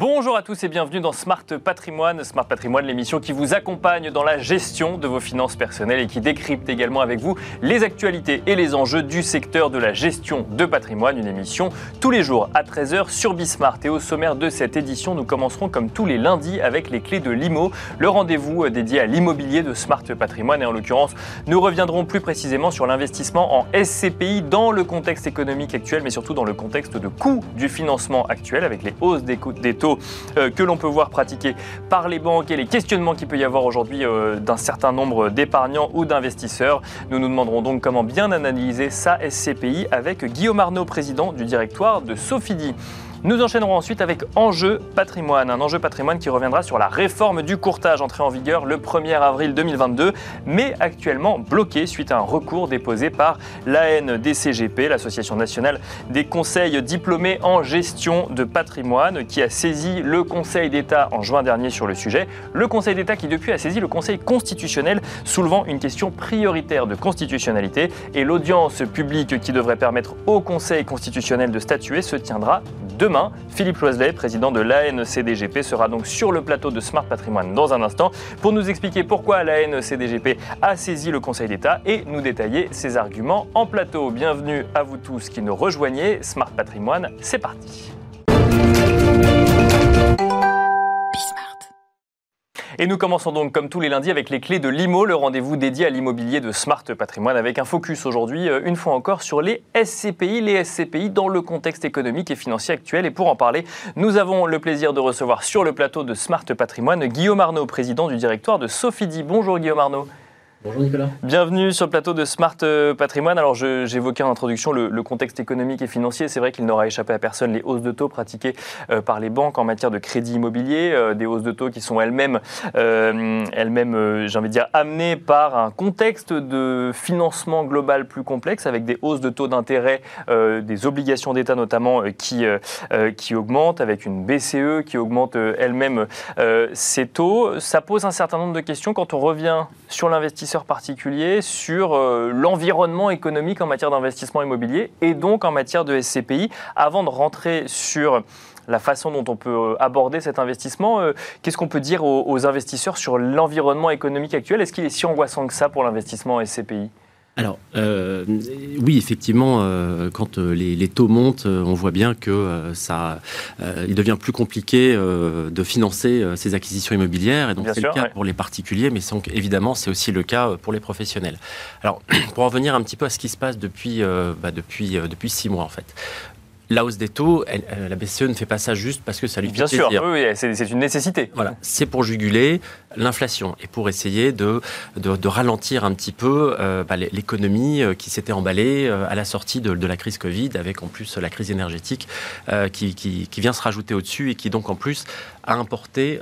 Bonjour à tous et bienvenue dans Smart Patrimoine. Smart Patrimoine, l'émission qui vous accompagne dans la gestion de vos finances personnelles et qui décrypte également avec vous les actualités et les enjeux du secteur de la gestion de patrimoine. Une émission tous les jours à 13h sur Bismart. Et au sommaire de cette édition, nous commencerons comme tous les lundis avec les clés de l'IMO, le rendez-vous dédié à l'immobilier de Smart Patrimoine. Et en l'occurrence, nous reviendrons plus précisément sur l'investissement en SCPI dans le contexte économique actuel, mais surtout dans le contexte de coût du financement actuel avec les hausses des, des euh, que l'on peut voir pratiqués par les banques et les questionnements qu'il peut y avoir aujourd'hui euh, d'un certain nombre d'épargnants ou d'investisseurs. Nous nous demanderons donc comment bien analyser sa SCPI avec Guillaume Arnaud, président du directoire de Sofidi. Nous enchaînerons ensuite avec Enjeu patrimoine, un enjeu patrimoine qui reviendra sur la réforme du courtage entrée en vigueur le 1er avril 2022, mais actuellement bloqué suite à un recours déposé par l'ANDCGP, l'Association nationale des conseils diplômés en gestion de patrimoine, qui a saisi le Conseil d'État en juin dernier sur le sujet. Le Conseil d'État qui depuis a saisi le Conseil constitutionnel, soulevant une question prioritaire de constitutionnalité. Et l'audience publique qui devrait permettre au Conseil constitutionnel de statuer se tiendra demain demain. Philippe Loiselet, président de l'ANCDGP, sera donc sur le plateau de Smart Patrimoine dans un instant pour nous expliquer pourquoi l'ANCDGP a saisi le Conseil d'État et nous détailler ses arguments en plateau. Bienvenue à vous tous qui nous rejoignez. Smart Patrimoine, c'est parti. Et nous commençons donc comme tous les lundis avec les clés de l'IMO, le rendez-vous dédié à l'immobilier de Smart Patrimoine, avec un focus aujourd'hui, euh, une fois encore, sur les SCPI, les SCPI dans le contexte économique et financier actuel. Et pour en parler, nous avons le plaisir de recevoir sur le plateau de Smart Patrimoine Guillaume Arnaud, président du directoire de Sofidi. Bonjour Guillaume Arnaud. Bonjour Nicolas. Bienvenue sur le plateau de Smart euh, Patrimoine. Alors j'évoquais en introduction le, contexte économique et financier. C'est vrai qu'il n'aura échappé à personne les hausses de taux pratiquées euh, par les banques en matière de crédit immobilier, euh, des hausses de taux qui sont elles-mêmes, elles-mêmes, j'ai envie de dire, amenées par un contexte de financement global plus complexe avec des hausses de taux d'intérêt, des obligations d'État notamment qui, qui augmentent, avec une BCE qui augmente elle-même ses taux. Ça pose un certain nombre de questions quand on revient sur l'investissement particulier sur euh, l'environnement économique en matière d'investissement immobilier et donc en matière de SCPI. Avant de rentrer sur la façon dont on peut euh, aborder cet investissement, euh, qu'est-ce qu'on peut dire aux, investisseurs sur l'environnement économique actuel? Est-ce qu'il est si angoissant que ça pour l'investissement en SCPI alors, euh, oui, effectivement, euh, quand euh, les, taux montent, on voit bien que ça, il devient plus compliqué de financer ces acquisitions immobilières. Et donc, c'est le cas pour les particuliers, mais évidemment, c'est aussi le cas pour les professionnels. Alors, pour en venir un petit peu à ce qui se passe depuis, bah, depuis, depuis six mois, en fait la hausse des taux, euh, la BCE ne fait pas ça juste parce que ça lui fait Bien sûr, oui, c'est une nécessité. Voilà, c'est pour juguler l'inflation et pour essayer de, de, ralentir un petit peu euh, bah, l'économie euh, qui s'était emballée à la sortie de, la crise Covid, avec en plus la crise énergétique qui, qui, qui, vient se rajouter au-dessus et qui donc en plus a importé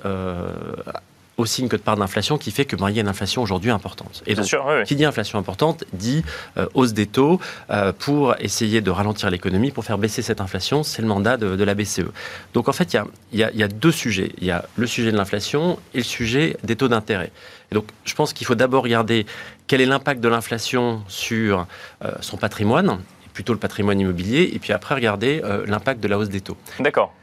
aussi une cote part d'inflation qui fait que ben, il y a une inflation aujourd'hui importante. Et donc, qui dit inflation importante dit euh, hausse des taux euh, pour essayer de ralentir l'économie, pour faire baisser cette inflation. C'est le mandat de, la BCE. Donc en fait, il y a, y a, deux sujets. Il y a le sujet de l'inflation et le sujet des taux d'intérêt. Et donc je pense qu'il faut d'abord regarder quel est l'impact de l'inflation sur euh, son patrimoine, plutôt le patrimoine immobilier, et puis après regarder l'impact de la hausse des taux. D'accord.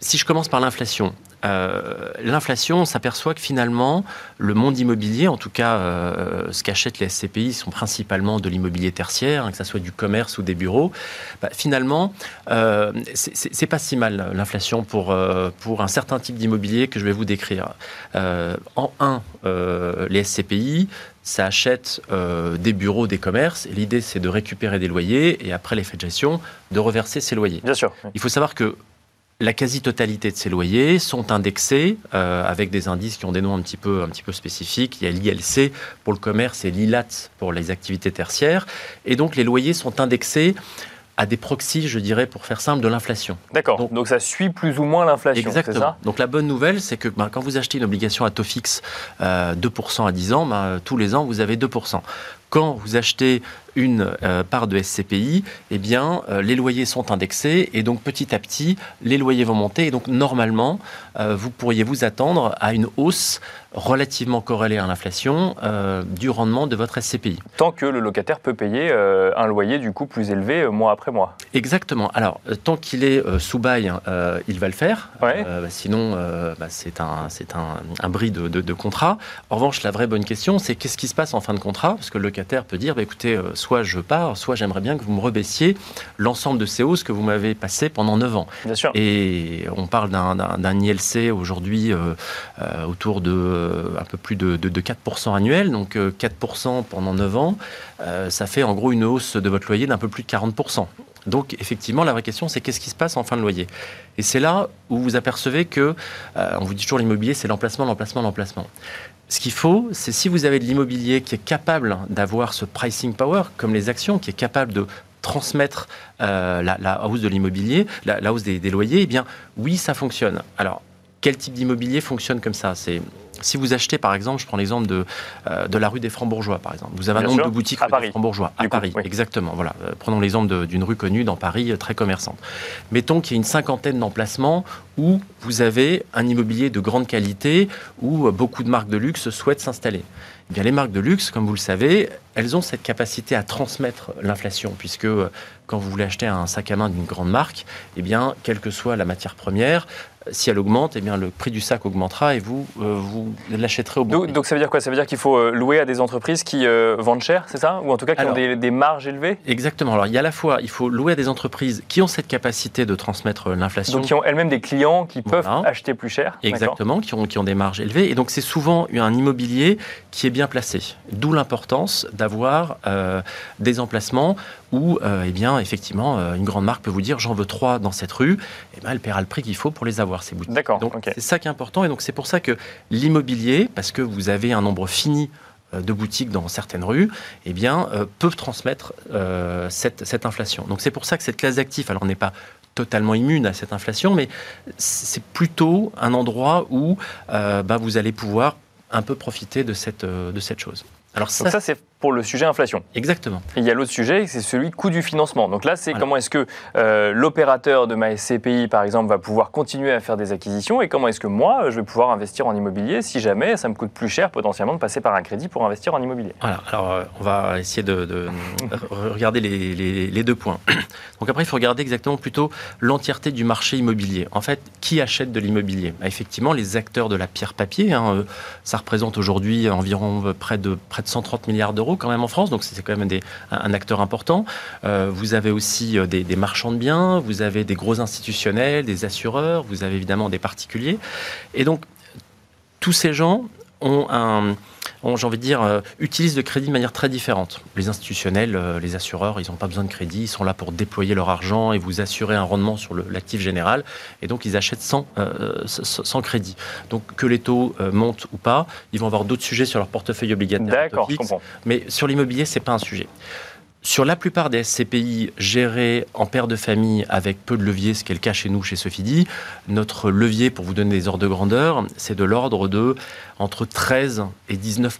Si je commence par l'inflation, euh, l'inflation, on s'aperçoit que finalement, le monde immobilier, en tout cas euh, ce qu'achètent les SCPI, sont principalement de l'immobilier tertiaire, hein, que ce soit du commerce ou des bureaux. Bah, finalement, euh, c'est pas si mal l'inflation pour, euh, pour un certain type d'immobilier que je vais vous décrire. en un, les SCPI, ça achète des bureaux, des commerces. L'idée, c'est de récupérer des loyers et après l'effet de gestion, de reverser ces loyers. Bien sûr. Il faut savoir que la quasi-totalité de ces loyers sont indexés euh, avec des indices qui ont des noms un petit peu, un petit peu spécifiques. Il y a l'ILC pour le commerce et l'ILAT pour les activités tertiaires. Et donc les loyers sont indexés à des proxys, je dirais, pour faire simple, de l'inflation. D'accord. Donc, ça suit plus ou moins l'inflation. Exactement. Ça? Donc la bonne nouvelle, c'est que ben, quand vous achetez une obligation à taux fixe euh, 2% à 10 ans, ben, tous les ans, vous avez 2%. Quand vous achetez une part de SCPI, eh bien, les loyers sont indexés et donc petit à petit, les loyers vont monter et donc normalement, vous pourriez vous attendre à une hausse relativement corrélée à l'inflation euh, du rendement de votre SCPI. Tant que le locataire peut payer euh, un loyer du coup plus élevé euh, mois après mois. Exactement. Alors, tant qu'il est sous bail, il va le faire. Bah, sinon, bah, c'est un, un, un, bris de, de, contrat. En revanche, la vraie bonne question, c'est qu'est-ce qui se passe en fin de contrat? Parce que le locataire peut dire, bah, écoutez, soit je pars, soit j'aimerais bien que vous me rebaissiez l'ensemble de ces hausses que vous m'avez passées pendant 9 ans. Bien sûr. Et on parle d'un ILC aujourd'hui autour de un peu plus de, 4% annuel, donc 4% euh, pendant 9 ans, euh, ça fait en gros une hausse de votre loyer d'un peu plus de 40%. Donc effectivement, la vraie question, c'est qu'est-ce qui se passe en fin de loyer? Et c'est là où vous apercevez que, euh, on vous dit toujours l'immobilier, c'est l'emplacement, l'emplacement, l'emplacement. Ce qu'il faut, c'est si vous avez de l'immobilier qui est capable d'avoir ce pricing power, comme les actions, qui est capable de transmettre la, hausse de l'immobilier, la, hausse des, loyers, eh bien oui, ça fonctionne. Alors, quel type d'immobilier fonctionne comme ça? Si vous achetez, par exemple, je prends l'exemple de, euh, de la rue des Francs-Bourgeois, par exemple. Vous avez un nombre de boutiques à Paris. Francs-Bourgeois. À Paris, exactement. Voilà. Euh, prenons l'exemple d'une rue connue dans Paris, euh, très commerçante. Mettons qu'il y ait une cinquantaine d'emplacements où vous avez un immobilier de grande qualité, où beaucoup de marques de luxe souhaitent s'installer. Eh bien, les marques de luxe, comme vous le savez, elles ont cette capacité à transmettre l'inflation, puisque quand vous voulez acheter un sac à main d'une grande marque, eh bien, quelle que soit la matière première, si elle augmente, eh bien, le prix du sac augmentera et vous, euh, vous l'achèterez au bon donc, prix. Donc ça veut dire quoi? Ça veut dire qu'il faut euh, louer à des entreprises qui euh, vendent cher, c'est ça? Ou en tout cas qui ont des, marges élevées? Exactement. Alors il y a à la fois, il faut louer à des entreprises qui ont cette capacité de transmettre l'inflation. Donc qui ont elles-mêmes des clients qui peuvent acheter plus cher Exactement, qui ont, qui ont des marges élevées. Et donc c'est souvent un immobilier qui est bien placé. D'où l'importance d'avoir des emplacements où, eh bien, effectivement, une grande marque peut vous dire j'en veux trois dans cette rue, eh ben, elle paiera le prix qu'il faut pour les avoir ces boutiques. D'accord. Donc c'est ça qui est important et donc c'est pour ça que l'immobilier, parce que vous avez un nombre fini euh, de boutiques dans certaines rues, eh bien, euh, peuvent transmettre euh, cette, inflation. Donc c'est pour ça que cette classe d'actifs, alors on n'est pas totalement immune à cette inflation, mais c'est plutôt un endroit où bah, vous allez pouvoir un peu profiter de cette, de cette chose. Alors ça, ça c'est pour le sujet inflation. Exactement. il y a l'autre sujet, c'est celui coût du financement. Donc là, c'est comment est-ce que euh, l'opérateur de ma SCPI, par exemple, va pouvoir continuer à faire des acquisitions et comment est-ce que moi, je vais pouvoir investir en immobilier si jamais ça me coûte plus cher potentiellement de passer par un crédit pour investir en immobilier. Voilà, alors euh, on va essayer de, regarder les, deux points. Donc après, il faut regarder exactement plutôt l'entièreté du marché immobilier. En fait, qui achète de l'immobilier? Bah, Effectivement, les acteurs de la pierre papier, hein, euh, ça représente aujourd'hui environ près de, près de 130 milliards d'euros quand même en France, donc c'est quand même un, acteur important. Euh, vous avez aussi euh, des, marchands de biens, vous avez des gros institutionnels, des assureurs, vous avez évidemment des particuliers. Et donc, tous ces gens ont un, j'ai envie de dire, euh, utilisent le crédit de manière très différente. Les institutionnels, les assureurs, ils n'ont pas besoin de crédit, ils sont là pour déployer leur argent et vous assurer un rendement sur l'actif général, et donc ils achètent sans, sans crédit. Donc que les taux montent ou pas, ils vont avoir d'autres sujets sur leur portefeuille obligataire. D'accord, je comprends. Mais sur l'immobilier, c'est pas un sujet. Sur la plupart des SCPI gérés en père de famille avec peu de levier, ce qui est le cas chez nous, chez Sophie notre levier, pour vous donner des ordres de grandeur, c'est de l'ordre de entre 13 et 19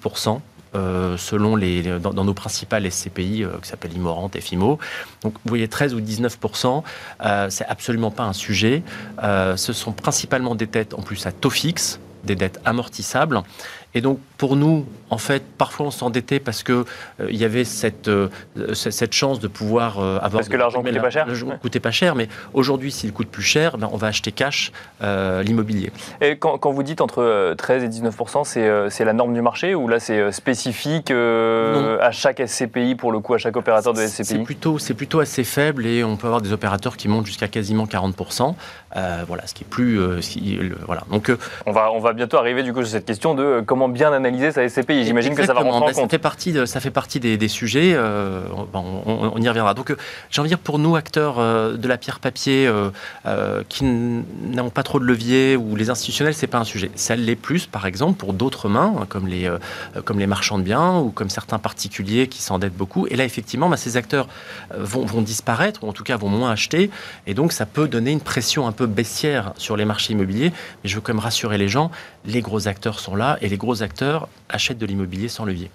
euh, selon dans, nos principales SCPI euh, qui s'appellent Immorante et FIMO. Donc vous voyez 13 ou 19% euh, c'est absolument pas un sujet. ce sont principalement des dettes en plus à taux fixe, des dettes amortissables. Et donc, pour nous, en fait, parfois on s'endettait parce qu'il euh, il y avait cette, euh, cette chance de pouvoir euh, avoir. Parce que l'argent coûtait pas cher coûtait pas cher, mais aujourd'hui, s'il coûte plus cher, ben, on va acheter cash l'immobilier. Et quand, quand, vous dites entre 13 et 19% c'est la norme du marché ou là c'est spécifique à chaque SCPI, pour le coup, à chaque opérateur de SCPI C'est plutôt, plutôt assez faible et on peut avoir des opérateurs qui montent jusqu'à quasiment 40% voilà, ce qui est plus. voilà. Donc, on, va, on va bientôt arriver du coup sur cette question de comment bien analyser sa SCPI. J'imagine que ça va rentrer en compte. Ça fait partie, de, ça fait partie des, sujets. Euh, on, y reviendra. Donc, euh, j'ai envie de dire pour nous, acteurs euh, de la pierre papier, qui n'ont pas trop de levier ou les institutionnels, c'est pas un sujet. Ça l'est plus, par exemple, pour d'autres mains, hein, comme les, comme les marchands de biens ou comme certains particuliers qui s'endettent beaucoup. Et là, effectivement, bah, ces acteurs vont, vont disparaître ou en tout cas vont moins acheter. Et donc, ça peut donner une pression un peu baissière sur les marchés immobiliers. Mais je veux quand même rassurer les gens, les gros acteurs sont là et les gros acteurs achètent de l'immobilier sans levier.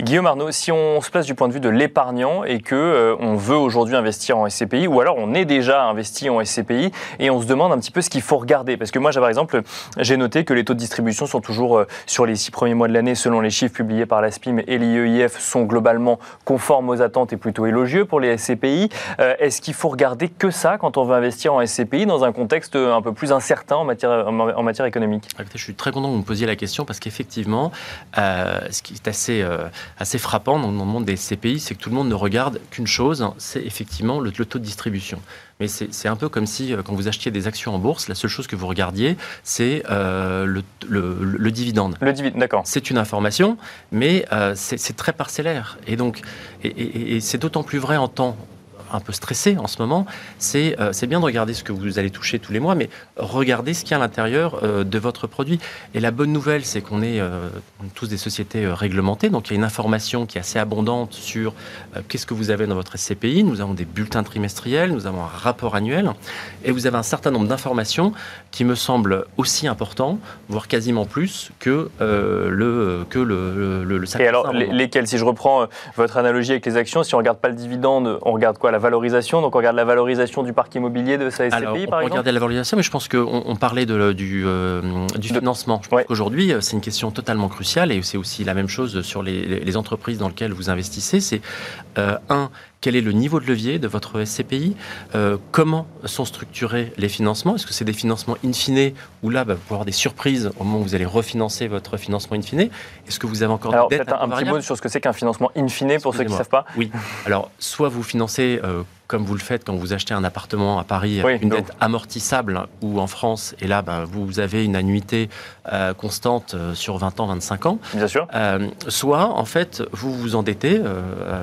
Guillaume Arnaud, si on se place du point de vue de l'épargnant et que euh, on veut aujourd'hui investir en SCPI, ou alors on est déjà investi en SCPI et on se demande un petit peu ce qu'il faut regarder, parce que moi, par exemple, j'ai noté que les taux de distribution sont toujours euh, sur les six premiers mois de l'année, selon les chiffres publiés par la SPIM et l'IEIF, sont globalement conformes aux attentes et plutôt élogieux pour les SCPI. Euh, est-ce qu'il faut regarder que ça quand on veut investir en SCPI dans un contexte un peu plus incertain en matière, en matière économique? Je suis très content que vous me posiez la question parce qu'effectivement, ce qui est assez assez frappant dans le monde des CPI, c'est que tout le monde ne regarde qu'une chose, c'est effectivement le, taux de distribution. Mais c'est un peu comme si, euh, quand vous achetiez des actions en bourse, la seule chose que vous regardiez, c'est euh, le, le, dividende. Le dividende, d'accord. C'est une information, mais euh, c'est très parcellaire. Et donc, et, et c'est d'autant plus vrai en temps un peu stressé en ce moment, euh, c'est bien de regarder ce que vous allez toucher tous les mois, mais regardez ce qu'il y a à l'intérieur euh, de votre produit. Et la bonne nouvelle, c'est qu'on est, euh, tous des sociétés réglementées, donc il y a une information qui est assez abondante sur qu'est-ce que vous avez dans votre SCPI. Nous avons des bulletins trimestriels, nous avons un rapport annuel, et vous avez un certain nombre d'informations qui me semblent aussi importants, voire quasiment plus que le que le, le, le Et alors, lesquels Si je reprends votre analogie avec les actions, si on regarde pas le dividende, on regarde quoi la valorisation. Donc on regarde la valorisation du parc immobilier de sa SCPI, Alors, on par exemple regarder la valorisation, mais je pense qu'on on parlait de, du, euh, du financement. Je pense qu'aujourd'hui, euh, c'est une question totalement cruciale et c'est aussi la même chose sur les, les entreprises dans lesquelles vous investissez. C'est euh, un, quel est le niveau de levier de votre SCPI, euh, comment sont structurés les financements, est-ce que c'est des financements in fine, ou là, bah, vous pouvez avoir des surprises au moment où vous allez refinancer votre financement in fine, est-ce que vous avez encore Alors, des dettes un, un petit mot sur ce que c'est qu'un financement in fine, pour ceux qui ne savent pas. Oui, alors soit vous financez euh, comme vous le faites quand vous achetez un appartement à Paris, une dette amortissable, ou en France, et là, bah, vous avez une annuité euh, constante euh, sur 20 ans, 25 ans. Bien sûr. Euh, soit, en fait, vous vous endettez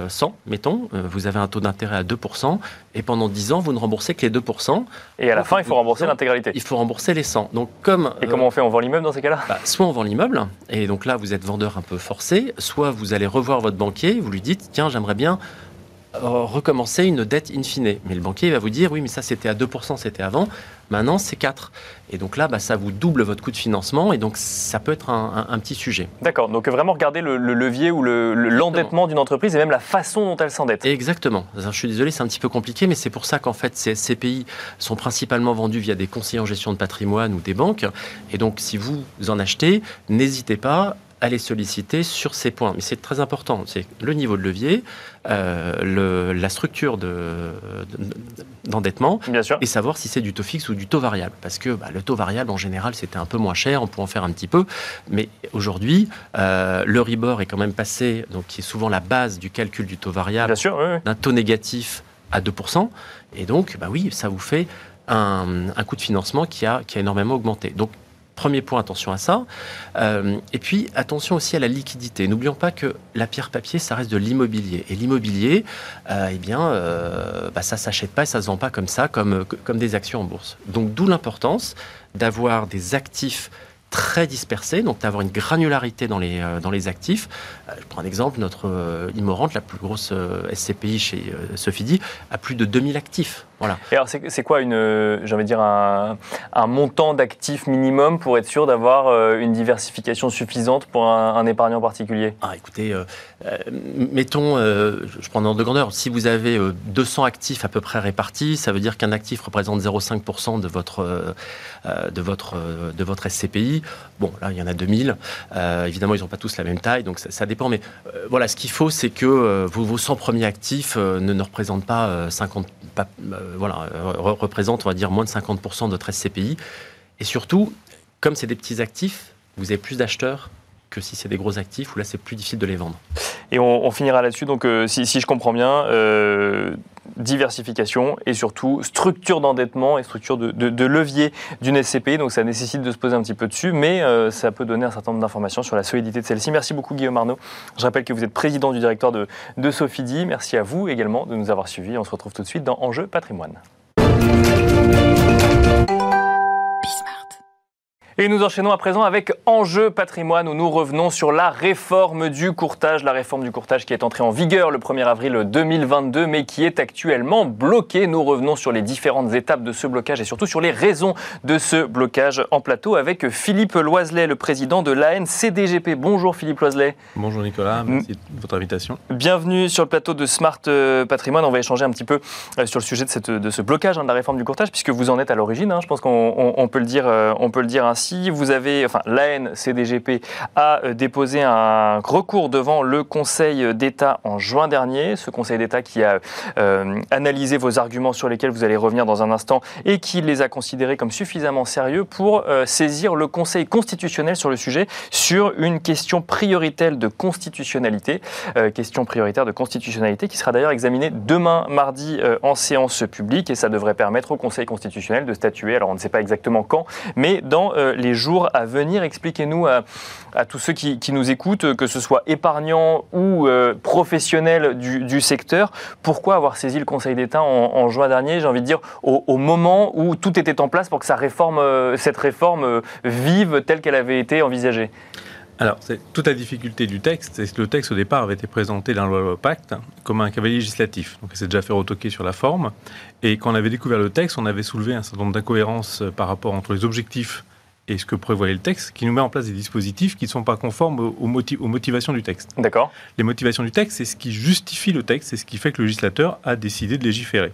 100, mettons, vous avez un taux d'intérêt à 2%, et pendant 10 ans, vous ne remboursez que les 2%. Et à la fin, il faut rembourser l'intégralité. Il faut rembourser les 100. Donc, comme, et comment on fait On vend l'immeuble dans ces cas-là? bah, Soit on vend l'immeuble, et donc là, vous êtes vendeur un peu forcé, soit vous allez revoir votre banquier, vous lui dites, tiens, j'aimerais bien recommencer une dette in fine. Mais le banquier va vous dire, oui, mais ça c'était à 2%, c'était avant, maintenant c'est 4. Et donc là, bah, ça vous double votre coût de financement et donc ça peut être un, petit sujet. D'accord, donc vraiment regarder le, levier ou l'endettement d'une entreprise et même la façon dont elle s'endette. Exactement. Je suis désolé, c'est un petit peu compliqué, mais c'est pour ça qu'en fait ces SCPI sont principalement vendus via des conseillers en gestion de patrimoine ou des banques. Et donc si vous en achetez, n'hésitez pas à les solliciter sur ces points. Mais c'est très important, c'est le niveau de levier, euh, la structure d'endettement, et savoir si c'est du taux fixe ou du taux variable. Parce que bah, le taux variable, en général, c'était un peu moins cher, on peut en faire un petit peu, mais aujourd'hui, euh, le RIBOR est quand même passé, donc qui est souvent la base du calcul du taux variable, d'un taux négatif à 2%, et donc, bah oui, ça vous fait un, un coût de financement qui a, qui a énormément augmenté. Donc, Premier point, attention à ça. Euh, et puis, attention aussi à la liquidité. N'oublions pas que la pierre papier, ça reste de l'immobilier. Et l'immobilier, euh, eh bien, euh, bah, ça ne s'achète pas et ça ne se vend pas comme ça, comme des actions en bourse. Donc, d'où l'importance d'avoir des actifs très dispersés, donc d'avoir une granularité dans les, dans les actifs. je prends un exemple, notre Immorante, la plus grosse SCPI chez Sophie a plus de 2000 actifs. Et alors, c'est quoi une, j'ai envie de dire, un, montant d'actifs minimum pour être sûr d'avoir euh, une diversification suffisante pour un, épargnant particulier? Ah, écoutez, euh, euh, mettons, je prends un ordre de grandeur, si vous avez 200 actifs à peu près répartis, ça veut dire qu'un actif représente 0,5% de votre, de, votre, de votre SCPI. Bon, là, il y en a 2000. évidemment, ils n'ont pas tous la même taille, donc ça, dépend. Mais voilà, ce qu'il faut, c'est que vos, vos 100 premiers actifs ne, ne représentent pas 50 euh, voilà, représente, on va dire, moins de 50% de votre SCPI. Et surtout, comme c'est des petits actifs, vous avez plus d'acheteurs que si c'est des gros actifs, où là, c'est plus difficile de les vendre. Et on, finira là-dessus. Donc, euh, si, je comprends bien, euh, diversification et surtout structure d'endettement et structure de, levier d'une SCPI. Donc, ça nécessite de se poser un petit peu dessus, mais ça peut donner un certain nombre d'informations sur la solidité de celle-ci. Merci beaucoup, Guillaume Arnaud. Je rappelle que vous êtes président du directeur de, de Sophidi. Merci à vous également de nous avoir suivis. On se retrouve tout de suite dans Enjeu patrimoine. Et nous enchaînons à présent avec Enjeu patrimoine où nous revenons sur la réforme du courtage, la réforme du courtage qui est entrée en vigueur le 1er avril 2022 mais qui est actuellement bloquée. Nous revenons sur les différentes étapes de ce blocage et surtout sur les raisons de ce blocage en plateau avec Philippe Loiselet, le président de l'ANCDGP. Bonjour Philippe Loiselet. Bonjour Nicolas, merci de votre invitation. Bienvenue sur le plateau de Smart euh, Patrimoine. On va échanger un petit peu euh, sur le sujet de, cette, de ce blocage hein, de la réforme du courtage puisque vous en êtes à l'origine. Hein. Je pense qu'on peut le dire, euh, on peut le dire ainsi si vous avez, enfin, l'ANCDGP a euh, déposé un recours devant le Conseil d'État en juin dernier. Ce Conseil d'État qui a euh, analysé vos arguments sur lesquels vous allez revenir dans un instant et qui les a considérés comme suffisamment sérieux pour euh, saisir le Conseil constitutionnel sur le sujet, sur une question prioritaire de constitutionnalité, question prioritaire de constitutionnalité qui sera d'ailleurs examinée demain mardi en séance publique et ça devrait permettre au Conseil constitutionnel de statuer. Alors on ne sait pas exactement quand, mais dans les jours à venir. Expliquez-nous à, tous ceux qui, nous écoutent, que ce soit épargnants ou euh, professionnels du, secteur, pourquoi avoir saisi le Conseil d'État en, juin dernier, j'ai envie de dire, au, moment où tout était en place pour que euh, cette réforme euh, vive telle qu'elle avait été envisagée? Alors, c'est toute la difficulté du texte, c'est que le texte au départ avait été présenté dans la loi Pacte comme un cavalier législatif. Donc, il s'est déjà fait retoquer sur la forme. Et quand on avait découvert le texte, on avait soulevé un certain nombre d'incohérences par rapport entre les objectifs et ce que prévoyait le texte, qui nous met en place des dispositifs qui ne sont pas conformes aux, aux motivations du texte. D'accord. Les motivations du texte, c'est ce qui justifie le texte, c'est ce qui fait que le législateur a décidé de légiférer.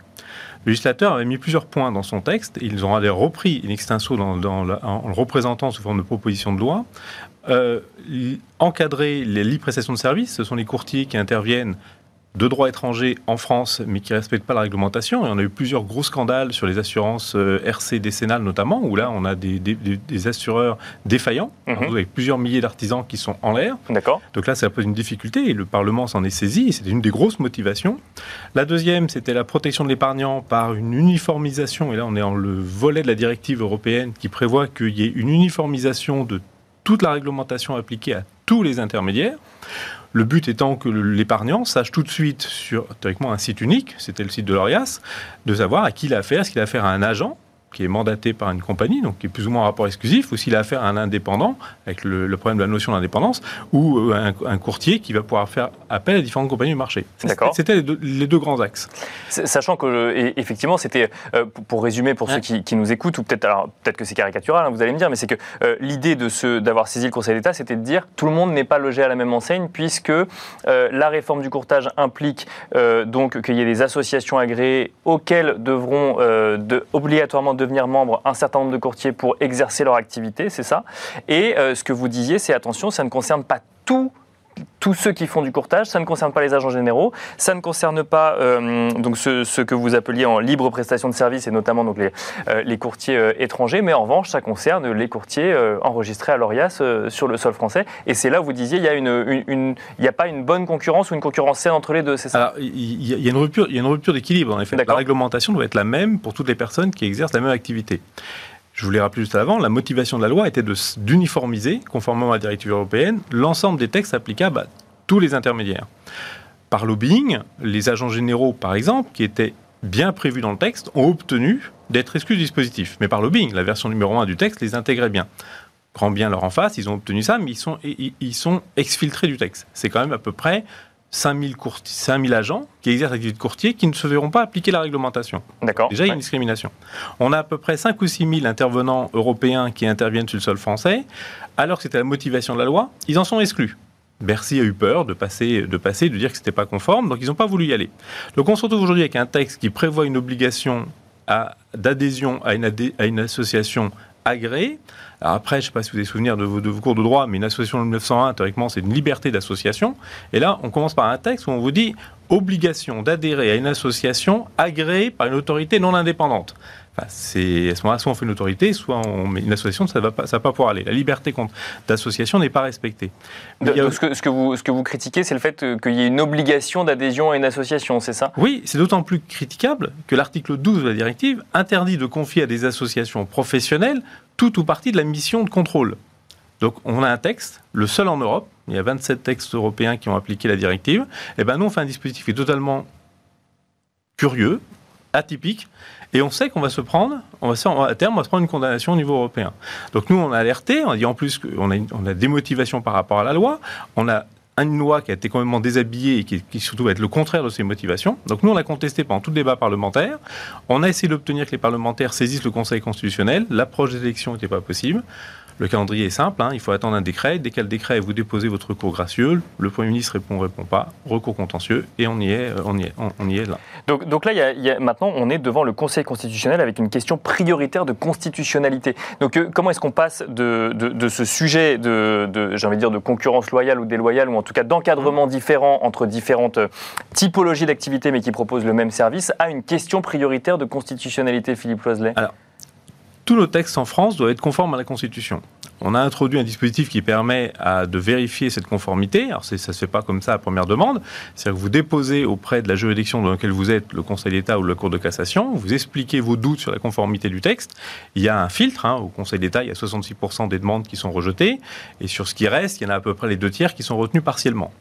Le législateur avait mis plusieurs points dans son texte, et ils ont repris in extenso dans, dans en le représentant sous forme de proposition de loi. Euh, encadrer les libres prestations de services, ce sont les courtiers qui interviennent de droit étranger en France, mais qui ne respectent pas la réglementation. Et on a eu plusieurs gros scandales sur les assurances euh, RC décennales notamment, où là, on a des, assureurs défaillants, mhm. avec plusieurs milliers d'artisans qui sont en l'air. D'accord. Donc là, ça pose une difficulté, et le Parlement s'en est saisi, et c'était une des grosses motivations. La deuxième, c'était la protection de l'épargnant par une uniformisation, et là, on est en le volet de la directive européenne qui prévoit qu'il y ait une uniformisation de toute la réglementation appliquée à tous les intermédiaires. Le but étant que l'épargnant sache tout de suite sur théoriquement un site unique, c'était le site de l'ORIAS, de savoir à qui il a affaire, est-ce qu'il a affaire à un agent qui est mandaté par une compagnie, donc qui est plus ou moins en rapport exclusif, ou s'il a affaire à un indépendant, avec le, problème de la notion d'indépendance, ou euh, un, courtier qui va pouvoir faire appel à différentes compagnies du marché. C'était les, deux, grands axes. Sachant que, effectivement, c'était, euh, pour résumer pour ceux qui, nous écoutent, ou peut-être peut que c'est caricatural, hein, vous allez me dire, mais c'est que euh, l'idée de d'avoir saisi le Conseil d'État, c'était de dire tout le monde n'est pas logé à la même enseigne, puisque la réforme du courtage implique donc qu'il y ait des associations agréées auxquelles devront de, obligatoirement devenir membre un certain nombre de courtiers pour exercer leur activité, c'est ça. Et euh, ce que vous disiez, c'est attention, ça ne concerne pas tout tous ceux qui font du courtage, ça ne concerne pas les agents généraux, ça ne concerne pas euh, donc ce, que vous appeliez en libre prestation de services et notamment donc les, euh, les courtiers euh, étrangers, mais en revanche ça concerne les courtiers enregistrés à l'ORIAS sur le sol français. Et c'est là où vous disiez il y a une, une, il a pas une bonne concurrence ou une concurrence saine entre les deux, c'est ça? Alors il y, a une rupture, il y a une rupture d'équilibre en effet. La réglementation doit être la même pour toutes les personnes qui exercent la même activité je vous l'ai rappelé juste avant, la motivation de la loi était d'uniformiser, conformément à la directive européenne, l'ensemble des textes applicables à tous les intermédiaires. Par lobbying, les agents généraux, par exemple, qui étaient bien prévus dans le texte, ont obtenu d'être exclus du dispositif. Mais par lobbying, la version numéro 1 du texte les intégrait bien. Grand bien leur en face, ils ont obtenu ça, mais ils sont, ils sont exfiltrés du texte. C'est quand même à peu près 5000, 5000 agents qui exercent l'activité de courtier qui ne se verront pas appliquer la réglementation. D'accord. Déjà, il y a une discrimination. On a à peu près 5 ou 6 000 intervenants européens qui interviennent sur le sol français, alors que c'était la motivation de la loi, ils en sont exclus. Bercy a eu peur de passer, de passer, de dire que ce n'était pas conforme, donc ils n'ont pas voulu y aller. Donc on se retrouve aujourd'hui avec un texte qui prévoit une obligation d'adhésion à, à une association après, je ne sais pas si vous avez souvenir de vos, de vos cours de droit, mais une association de 1901, théoriquement, c'est une liberté d'association. Et là, on commence par un texte où on vous dit obligation d'adhérer à une association agréée par une autorité non indépendante. C'est à ce moment-là, soit on fait une autorité, soit on met une association, ça ne va, pas, ça va pas pouvoir aller. La liberté d'association n'est pas respectée. ce, que, ce, que vous, ce que vous critiquez, c'est le fait euh, qu'il y ait une obligation d'adhésion à une association, c'est ça? Oui, c'est d'autant plus critiquable que l'article 12 de la directive interdit de confier à des associations professionnelles tout ou partie de la mission de contrôle. Donc on a un texte, le seul en Europe, il y a 27 textes européens qui ont appliqué la directive, et eh ben nous on fait un dispositif qui est totalement curieux, atypique. Et on sait qu'on va se prendre, on va à terme, on va se prendre une condamnation au niveau européen. Donc nous, on a alerté, on a dit en plus qu'on a, des motivations par rapport à la loi, on a une loi qui a été complètement déshabillée et qui, qui, surtout va être le contraire de ses motivations. Donc nous, on l'a contesté pendant tout le débat parlementaire. On a essayé d'obtenir que les parlementaires saisissent le Conseil constitutionnel. L'approche des élections n'était pas possible. Le calendrier est simple, hein. il faut attendre un décret. Dès qu'il y a le décret, vous déposez votre recours gracieux. Le Premier ministre répond, répond pas. Recours contentieux, et on y est, on y est, on y est là. Donc, donc là, y a, maintenant, on est devant le Conseil constitutionnel avec une question prioritaire de constitutionnalité. Donc, euh, comment est-ce qu'on passe de, de, ce sujet de, de j'ai envie de dire, de concurrence loyale ou déloyale, ou en tout cas d'encadrement différent entre différentes euh, typologies d'activités, mais qui proposent le même service, à une question prioritaire de constitutionnalité, Philippe Loiselet? Alors, tous nos textes en France doivent être conformes à la Constitution. On a introduit un dispositif qui permet de vérifier cette conformité. Alors, ça ne se fait pas comme ça à première demande. C'est-à-dire que vous déposez auprès de la juridiction dans laquelle vous êtes, le Conseil d'État ou la Cour de cassation, vous expliquez vos doutes sur la conformité du texte. Il y a un filtre. Hein. au Conseil d'État, il y a 66% des demandes qui sont rejetées. Et sur ce qui reste, il y en a à peu près les deux tiers qui sont retenus partiellement.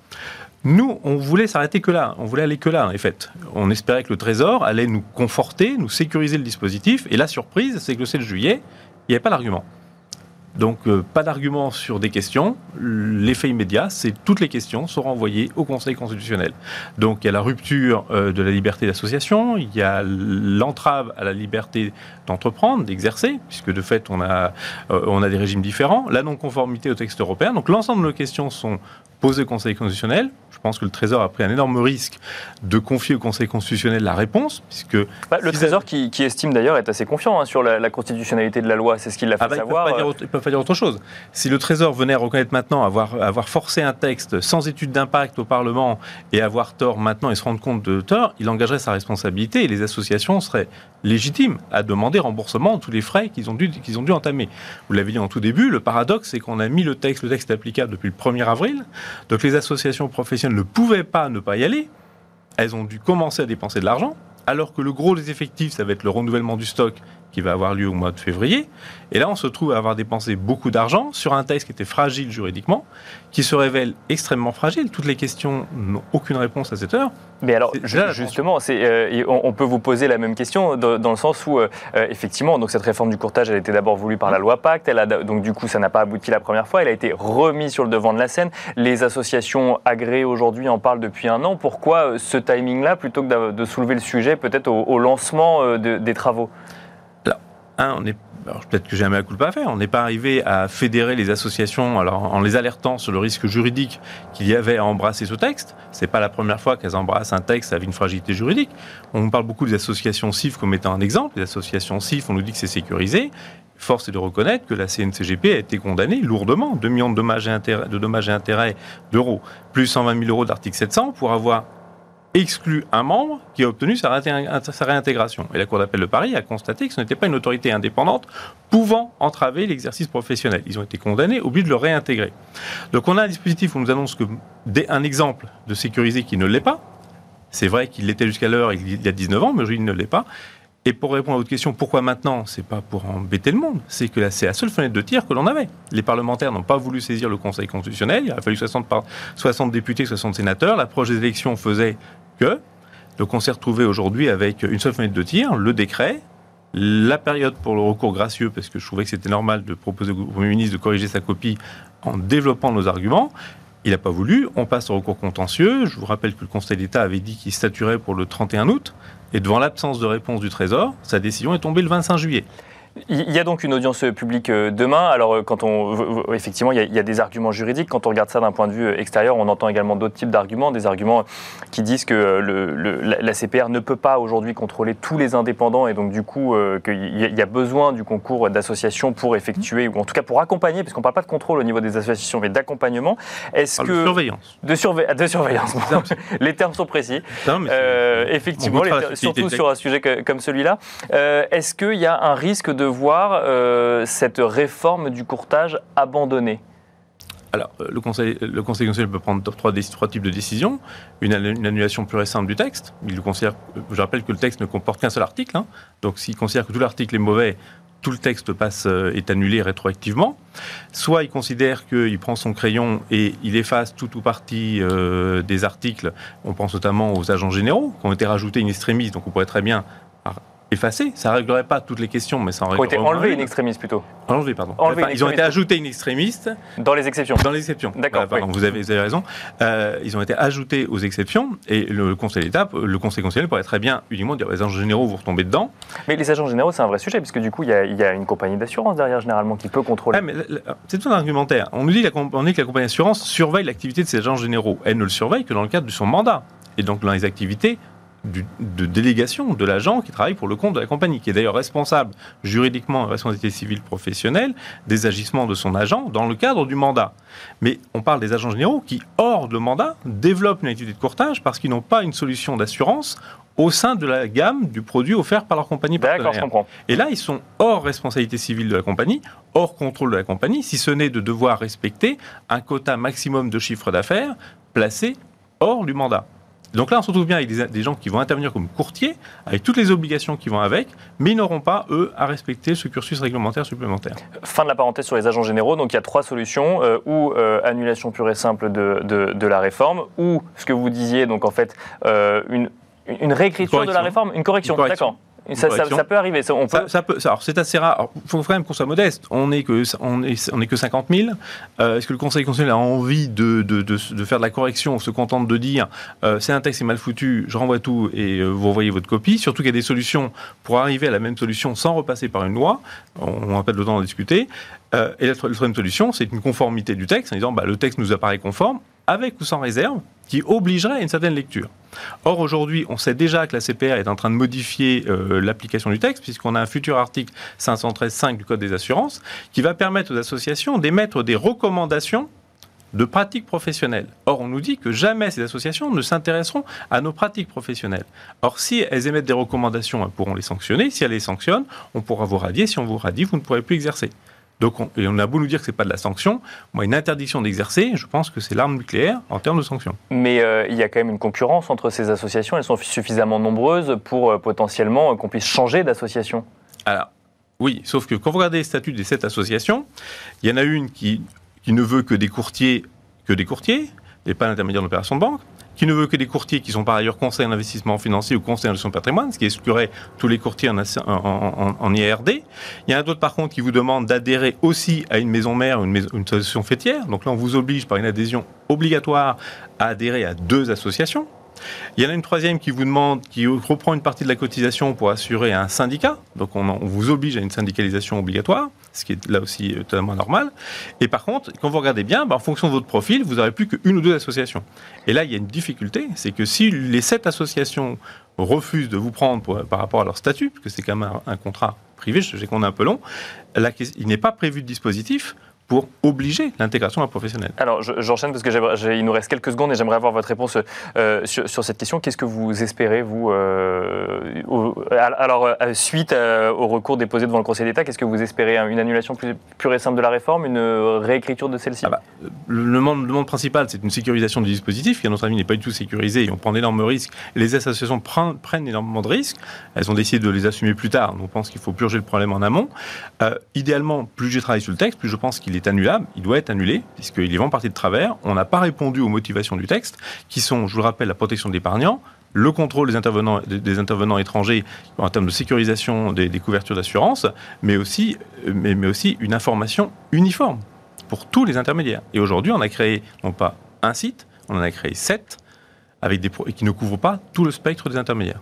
Nous, on voulait s'arrêter que là. On voulait aller que là, en fait. On espérait que le Trésor allait nous conforter, nous sécuriser le dispositif. Et la surprise, c'est que le 7 juillet, il n'y avait pas d'argument. Donc, euh, pas d'argument sur des questions. L'effet immédiat, c'est toutes les questions seront envoyées au Conseil constitutionnel. Donc, il y a la rupture euh, de la liberté d'association, il y a l'entrave à la liberté d'entreprendre, d'exercer, puisque de fait, on a, euh, on a des régimes différents, la non-conformité au texte européen. Donc, l'ensemble de nos questions sont posées au Conseil constitutionnel. Je pense que le Trésor a pris un énorme risque de confier au Conseil constitutionnel la réponse, puisque... Bah, le Trésor qui, estime d'ailleurs être assez confiant hein, sur la, constitutionnalité de la loi, c'est ce qu'il a fait ah bah, savoir. Ils ne peuvent, pas dire autre chose. Si le Trésor venait à reconnaître maintenant avoir, avoir forcé un texte sans étude d'impact au Parlement et avoir tort maintenant et se rendre compte de tort, il engagerait sa responsabilité et les associations seraient légitimes à demander remboursement de tous les frais qu'ils ont, dû, qu'ils ont dû entamer. Vous l'avez dit en tout début, le paradoxe, c'est qu'on a mis le texte, le texte applicable depuis le 1er avril, donc les associations professionnelles ne pouvaient pas ne pas y aller. Elles ont dû commencer à dépenser de l'argent, alors que le gros des effectifs, ça va être le renouvellement du stock qui va avoir lieu au mois de février. Et là, on se trouve à avoir dépensé beaucoup d'argent sur un texte qui était fragile juridiquement, qui se révèle extrêmement fragile. Toutes les questions n'ont aucune réponse à cette heure. Mais alors, justement, euh, on, peut vous poser la même question dans, le sens où, euh, euh, effectivement, donc cette réforme du courtage, elle a été d'abord voulue par la loi Pacte. Elle a, donc, du coup, ça n'a pas abouti la première fois. Elle a été remise sur le devant de la scène. Les associations agréées aujourd'hui en parlent depuis un an. Pourquoi ce timing-là, plutôt que de, soulever le sujet peut-être au, lancement des travaux? On est peut-être que j'ai un à culpa à faire. On n'est pas arrivé à fédérer les associations en les alertant sur le risque juridique qu'il y avait à embrasser ce texte. C'est pas la première fois qu'elles embrassent un texte avec une fragilité juridique. On parle beaucoup des associations CIF comme étant un exemple. Les associations CIF, on nous dit que c'est sécurisé. Force est de reconnaître que la CNCGP a été condamnée lourdement, 2 millions de dommages et intérêts, de dommages et intérêts d'euros, plus 120 000 euros d'article 700 pour avoir exclut un membre qui a obtenu sa, réintégration. Et la Cour d'appel de Paris a constaté que ce n'était pas une autorité indépendante pouvant entraver l'exercice professionnel. Ils ont été condamnés, au de le réintégrer. Donc on a un dispositif où on nous annonce que, un exemple de sécuriser qui ne l'est pas. C'est vrai qu'il l'était jusqu'à l'heure il y a 19 ans, mais aujourd'hui il ne l'est pas. Et pour répondre à votre question, pourquoi maintenant C'est pas pour embêter le monde, c'est que c'est la seule fenêtre de tir que l'on avait. Les parlementaires n'ont pas voulu saisir le Conseil constitutionnel, il a fallu 60, 60 députés, 60 sénateurs. L'approche des élections faisait que. Donc on s'est retrouvé aujourd'hui avec une seule fenêtre de tir, le décret, la période pour le recours gracieux, parce que je trouvais que c'était normal de proposer au Premier ministre de corriger sa copie en développant nos arguments. Il n'a pas voulu. On passe au recours contentieux. Je vous rappelle que le Conseil d'État avait dit qu'il statuerait pour le 31 août. Et devant l'absence de réponse du Trésor, sa décision est tombée le 25 juillet. Il y a donc une audience publique euh, demain. Alors, euh, quand on, effectivement, il y, a, des arguments juridiques. Quand on regarde ça d'un point de vue euh, extérieur, on entend également d'autres types d'arguments. Des arguments qui disent que la, CPR ne peut pas aujourd'hui contrôler tous les indépendants et donc, du coup, qu'il y, a besoin du concours d'associations pour effectuer, ou en tout cas pour accompagner, parce qu'on ne parle pas de contrôle au niveau des associations, mais d'accompagnement. Est-ce que. De surveillance. De, de surveillance. les termes sont précis. effectivement, surtout sur un sujet comme celui-là. Est-ce qu'il y a un risque de voir euh, cette réforme du courtage abandonnée alors, euh, le Conseil, le Conseil peut prendre trois, types de décisions. Une, annulation et simple du texte. Il considère, je rappelle que le texte ne comporte qu'un seul article. Hein. donc, s'il considère que tout l'article est mauvais, tout le texte passe, euh, est annulé rétroactivement. Soit il considère qu'il prend son crayon et il efface tout ou partie des articles. On pense notamment aux agents généraux qui ont été rajoutés in extremis. Donc, on pourrait très bien effacés. Ça ne réglerait pas toutes les questions, mais ça en Ont réglerait été au moins enlevés une. in extremis plutôt. Enlevés, pardon. Enfin, ils ont été ajoutés in extremis Dans les exceptions. dans les exceptions. D'accord, Voilà, pardon, oui. vous, avez, vous avez raison. Euh, ils ont été ajoutés aux exceptions et le Conseil d'État, le Conseil constitutionnel pourrait très bien uniquement dire les agents généraux, vous retombez dedans. Mais les agents généraux, c'est un vrai sujet, puisque du coup, il y a, il y a une compagnie d'assurance derrière, généralement, qui peut contrôler. C'est tout un argumentaire. On nous dit, la com- on dit que la compagnie d'assurance surveille l'activité de ses agents généraux. Elle ne le surveille que dans le cadre de son mandat et donc dans les activités du- de délégation de l'agent qui travaille pour le compte de la compagnie, qui est d'ailleurs responsable juridiquement et responsabilité civile professionnelle des agissements de son agent dans le cadre du mandat. Mais on parle des agents généraux qui, hors de mandat, développent une activité de courtage parce qu'ils n'ont pas une solution d'assurance au sein de la gamme du produit offert par leur compagnie je comprends. Et là, ils sont hors responsabilité civile de la compagnie, hors contrôle de la compagnie, si ce n'est de devoir respecter un quota maximum de chiffre d'affaires placé hors du mandat. Donc là, on se retrouve bien avec des, des gens qui vont intervenir comme courtiers, avec toutes les obligations qui vont avec, mais ils n'auront pas, eux, à respecter ce cursus réglementaire supplémentaire. Fin de la parenthèse sur les agents généraux. Donc il y a trois solutions euh, ou euh, annulation pure et simple de, de- de la réforme, ou ce que vous disiez, donc en fait euh, une, une réécriture Une de la réforme, une correction. Une correction. D'accord. Ça, ça- correction. ça peut arriver. ça- on peut- Ça, ça peut, ça- alors c'est assez rare. Il faut quand même qu'on soit modeste. On n'est que, on est, on est que 50 000. Euh, Est-ce que le Conseil constitutionnel a envie de, de, de, de faire de la correction ou se contente de dire euh, c'est un texte qui est mal foutu, je renvoie tout et euh, vous envoyez votre copie Surtout qu'il y a des solutions pour arriver à la même solution sans repasser par une loi. On on n'a pas le temps d'en discuter. Et la, la troisième solution, c'est une conformité du texte en disant bah, le texte nous apparaît conforme, avec ou sans réserve, qui obligerait à une certaine lecture. Or, aujourd'hui, on sait déjà que la CPR est en train de modifier euh, l'application du texte, puisqu'on a un futur article 513.5 du Code des assurances qui va permettre aux associations d'émettre des recommandations de pratiques professionnelles. Or, on nous dit que jamais ces associations ne s'intéresseront à nos pratiques professionnelles. Or, si elles émettent des recommandations, elles pourront les sanctionner. Si elles les sanctionnent, on pourra vous radier. Si on vous radie, vous ne pourrez plus exercer. Donc, on, et on a beau nous dire que ce n'est pas de la sanction, moi, une interdiction d'exercer, je pense que c'est l'arme nucléaire en termes de sanctions. Mais euh, il y a quand même une concurrence entre ces associations. Elles sont suffisamment nombreuses pour euh, potentiellement euh, qu'on puisse changer d'association. Alors, oui, sauf que quand vous regardez les statuts des sept associations, il y en a une qui, qui ne veut que des courtiers, que des courtiers, et pas l'intermédiaire d'opérations de banque, qui ne veut que des courtiers qui sont par ailleurs conseils en investissement financier ou conseils en gestion de patrimoine, ce qui exclurait tous les courtiers en, IRD. Il y en a d'autres, par contre, qui vous demandent d'adhérer aussi à une maison mère ou une, une association fêtière. Donc là, on vous oblige par une adhésion obligatoire à adhérer à deux associations. Il y en a une troisième qui vous demande, qui reprend une partie de la cotisation pour assurer un syndicat. Donc on, vous oblige à une syndicalisation obligatoire, ce qui est là aussi euh, totalement normal. Et par contre, quand vous regardez bien, bah, en fonction de votre profil, vous n'aurez plus qu'une ou deux associations. Et là, il y a une difficulté, c'est que si les sept associations refusent de vous prendre par rapport à leur statut, parce que c'est quand même un, contrat privé, je sais qu'on est un peu long, il n'est pas prévu de dispositif pour obliger l'intégration à un professionnel. Alors, je- j'enchaîne parce que j'aimerais- j'ai- il nous reste quelques secondes et j'aimerais avoir votre réponse euh, sur, sur cette question. Qu'est-ce que vous espérez, vous, euh, au- alors, euh, suite euh, au recours déposé devant le Conseil d'État, qu'est-ce que vous espérez hein, Une annulation plus, pure et simple de la réforme Une réécriture de celle-ci? Ah bah, le, le principal, c'est une sécurisation du dispositif qui, à notre avis, n'est pas du tout sécurisé et on prend d'énormes risques. Les associations prennent, prennent énormément de risques. Elles ont décidé de les assumer plus tard. Donc, on pense qu'il faut purger le problème en amont. Idéalement, plus j'ai travaillé sur le texte, plus je pense qu'il est annulable. Il doit être annulé, puisqu'il est vraiment parti de travers. On n'a pas répondu aux motivations du texte, qui sont, je vous le rappelle, la protection de l'épargnant, le contrôle des intervenants, étrangers en termes de sécurisation des, couvertures d'assurance, mais aussi, une information uniforme pour tous les intermédiaires. Et aujourd'hui, on a créé non pas un site, on en a créé sept, avec qui ne couvrent pas tout le spectre des intermédiaires.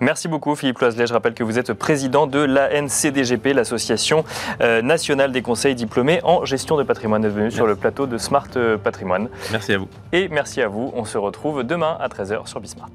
Merci beaucoup Philippe Loiselet. Je rappelle que vous êtes président de l'ANCDGP, l'Association euh, nationale des conseils diplômés en gestion de patrimoine. Vous êtes venu sur le plateau de Smart euh, Patrimoine. Merci à vous. Et merci à vous. On se retrouve demain à 13h sur Bismart.